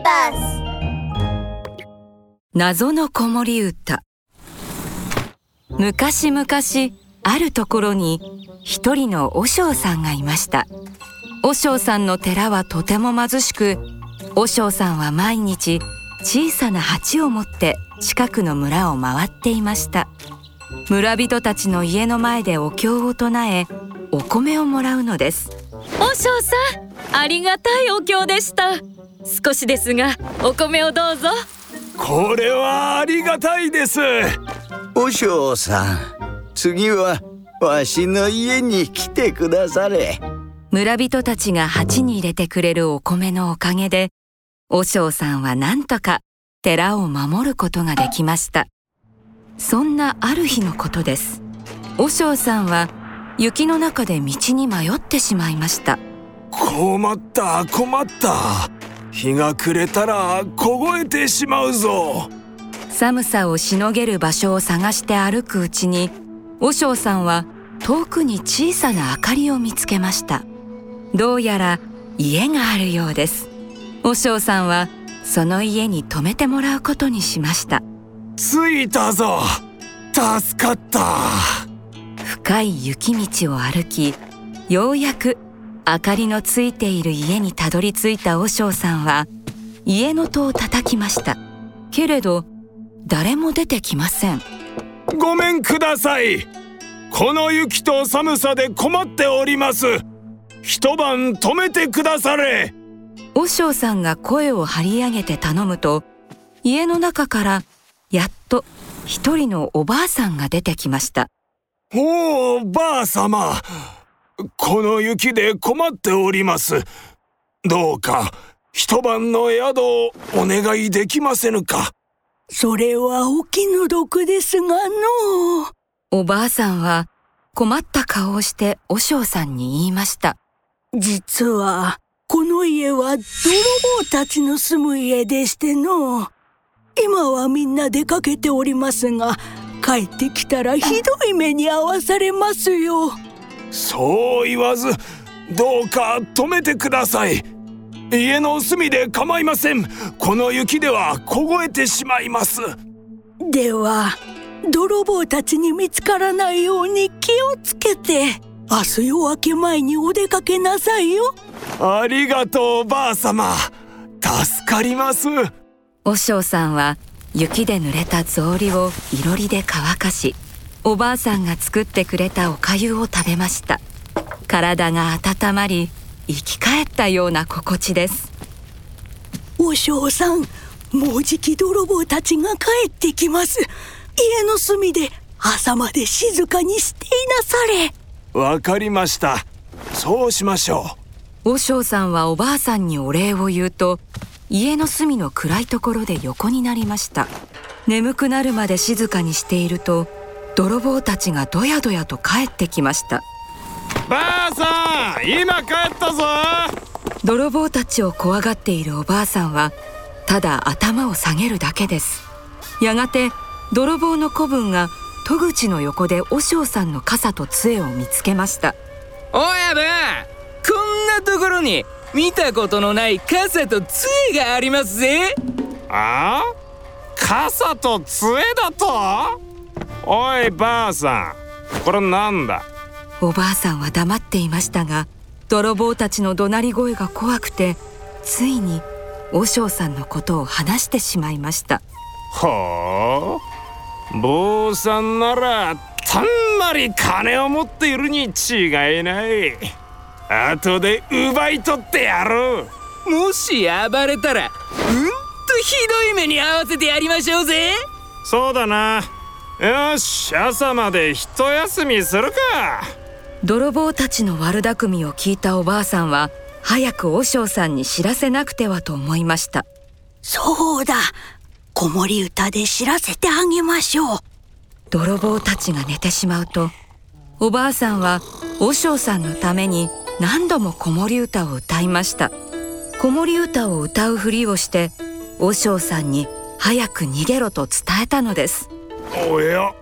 ビバス謎の子守歌昔々あるところに一人の和尚さんがいました和尚さんの寺はとても貧しく和尚さんは毎日小さな鉢を持って近くの村を回っていました村人たちの家の前でお経を唱えお米をもらうのです和尚さんありがたいお経でした少しですがお米をどうぞ。これはありがたいです。和尚さん次はわしの家に来てくだされ。村人たちが鉢に入れてくれるお米のおかげで和尚さんはなんとか寺を守ることができました。そんなある日のことです。和尚さんは雪の中で道に迷ってしまいました。困った困った日が暮れたら凍えてしまうぞ。寒さをしのげる場所を探して歩くうちに和尚さんは遠くに小さな明かりを見つけました。どうやら家があるようです。和尚さんはその家に泊めてもらうことにしました。着いたぞ。助かった。深い雪道を歩きようやく明かりのついている家にたどり着いた和尚さんは家の戸を叩きました。けれど誰も出てきません。ごめんください。この雪と寒さで困っております。一晩止めてくだされ。和尚さんが声を張り上げて頼むと家の中からやっと一人のおばあさんが出てきました。おおばあ様この雪で困っております。どうか一晩の宿をお願いできませぬか。それはお気の毒ですがの。おばあさんは困った顔をして和尚さんに言いました。実はこの家は泥棒たちの住む家でしての。今はみんな出かけておりますが帰ってきたらひどい目に遭わされますよそう言わずどうか止めてください。家の隅で構いません。この雪では凍えてしまいます。では泥棒たちに見つからないように気をつけて。明日夜明け前にお出かけなさいよ。ありがとうばあ様助かります。和尚さんは雪で濡れた草履をいろりで乾かしおばあさんが作ってくれたおかゆを食べました。体が温まり生き返ったような心地です。和尚さんもうじき泥棒たちが帰ってきます。家の隅で朝まで静かにしていなされ。わかりました。そうしましょう。和尚さんはおばあさんにお礼を言うと家の隅の暗いところで横になりました。眠くなるまで静かにしていると泥棒たちがどやどやと帰ってきました。ばあさん今帰ったぞ。泥棒たちを怖がっているおばあさんはただ頭を下げるだけです。やがて泥棒の子分が戸口の横で和尚さんの傘と杖を見つけました。おやばこんなところに見たことのない傘と杖がありますぜ。あ？傘と杖だと？おいばあさん。これなんだ？おばあさんは黙っていましたが泥棒たちの怒鳴り声が怖くてついに和尚さんのことを話してしまいました。ほう坊さんならたんまり金を持っているに違いない。後で奪い取ってやろう。もし暴れたらうんとひどい目に遭わせてやりましょうぜ。そうだなよし朝まで一休みするか。泥棒たちの悪巧みを聞いたおばあさんは早く和尚さんに知らせなくてはと思いました。そうだ。子守歌で知らせてあげましょう。泥棒たちが寝てしまうとおばあさんは和尚さんのために何度も子守歌を歌いました。子守歌を歌うふりをして和尚さんに早く逃げろと伝えたのですおや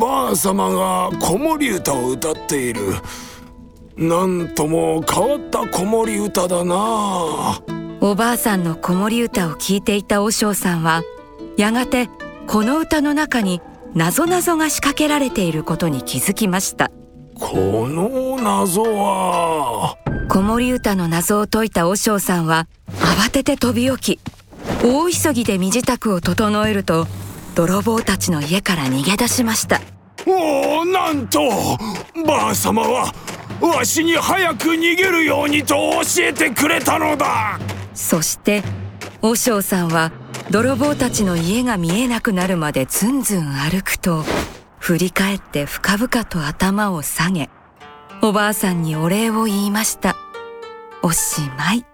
ばあ様が子守歌を歌っている。なんとも変わった子守歌だな。和おばあさんの子守歌を聞いていた和尚さんはやがてこの歌の中に謎々が仕掛けられていることに気づきました。この謎は。子守歌の謎を解いた和尚さんは慌てて飛び起き大急ぎで身支度を整えると泥棒たちの家から逃げ出しました。おおなんとばあ様はわしに早く逃げるようにと教えてくれたのだ。そして和尚さんは泥棒たちの家が見えなくなるまでずんずん歩くと振り返って深々と頭を下げおばあさんにお礼を言いました。おしまい